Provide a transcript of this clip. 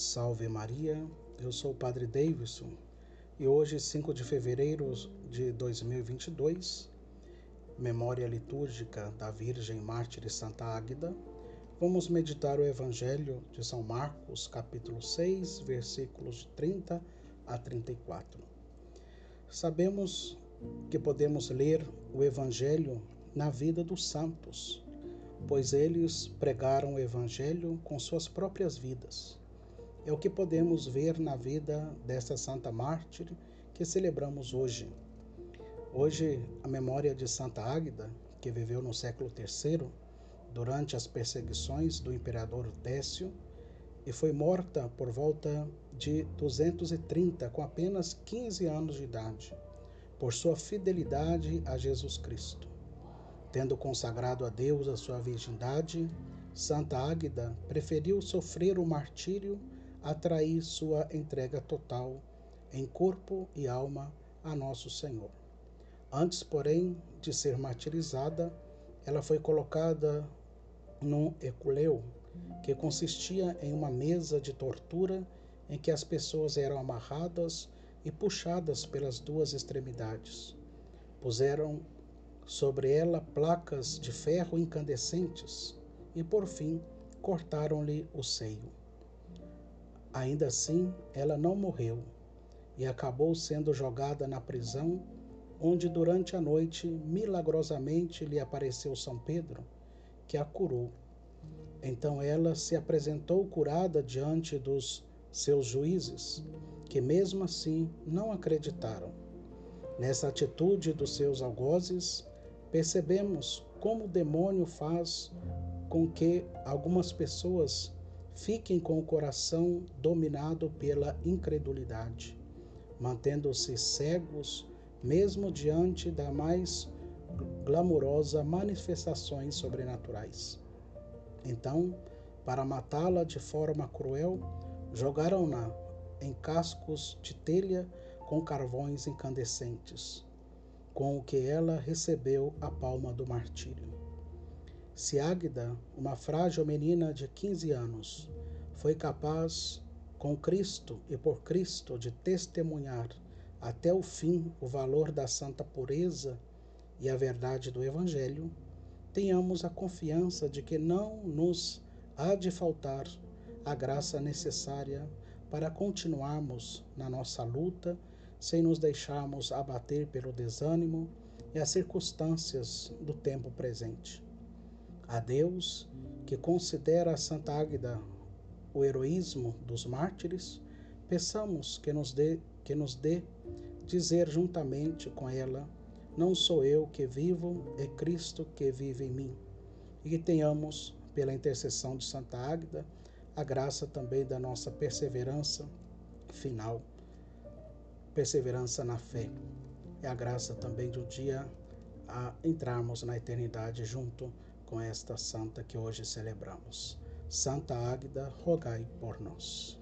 Salve Maria, eu sou o Padre Davidson e hoje, 5 de fevereiro de 2022, memória litúrgica da Virgem Mártir Santa Águida, vamos meditar o Evangelho de São Marcos, capítulo 6, versículos de 30 a 34. Sabemos que podemos ler o Evangelho na vida dos santos, pois eles pregaram o Evangelho com suas próprias vidas. É o que podemos ver na vida desta Santa Mártir que celebramos hoje. Hoje, a memória de Santa Águida, que viveu no século III, durante as perseguições do imperador Décio, e foi morta por volta de 230, com apenas 15 anos de idade, por sua fidelidade a Jesus Cristo. Tendo consagrado a Deus a sua virgindade, Santa Águida preferiu sofrer o martírio a trair sua entrega total em corpo e alma a nosso Senhor. Antes, porém, de ser martirizada, ela foi colocada num eculeu, que consistia em uma mesa de tortura em que as pessoas eram amarradas e puxadas pelas duas extremidades. Puseram sobre ela placas de ferro incandescentes e, por fim, cortaram-lhe o seio. Ainda assim, ela não morreu e acabou sendo jogada na prisão, onde durante a noite milagrosamente lhe apareceu São Pedro, que a curou. Então ela se apresentou curada diante dos seus juízes, que mesmo assim não acreditaram. Nessa atitude dos seus algozes, percebemos como o demônio faz com que algumas pessoas fiquem com o coração dominado pela incredulidade, mantendo-se cegos mesmo diante da mais glamourosa manifestações sobrenaturais. Então, para matá-la de forma cruel, jogaram-na em cascos de telha com carvões incandescentes com o que ela recebeu a palma do martírio. Se Águida, uma frágil menina de 15 anos, foi capaz, com Cristo e por Cristo, de testemunhar até o fim o valor da santa pureza e a verdade do Evangelho, tenhamos a confiança de que não nos há de faltar a graça necessária para continuarmos na nossa luta sem nos deixarmos abater pelo desânimo e as circunstâncias do tempo presente. A Deus, que considera a Santa Águida o heroísmo dos mártires, peçamos que nos dê que nos dê dizer juntamente com ela: não sou eu que vivo, é Cristo que vive em mim. E que tenhamos, pela intercessão de Santa Águida, a graça também da nossa perseverança final perseverança na fé. É a graça também de um dia a entrarmos na eternidade junto com esta santa que hoje celebramos. Santa Águida, rogai por nós.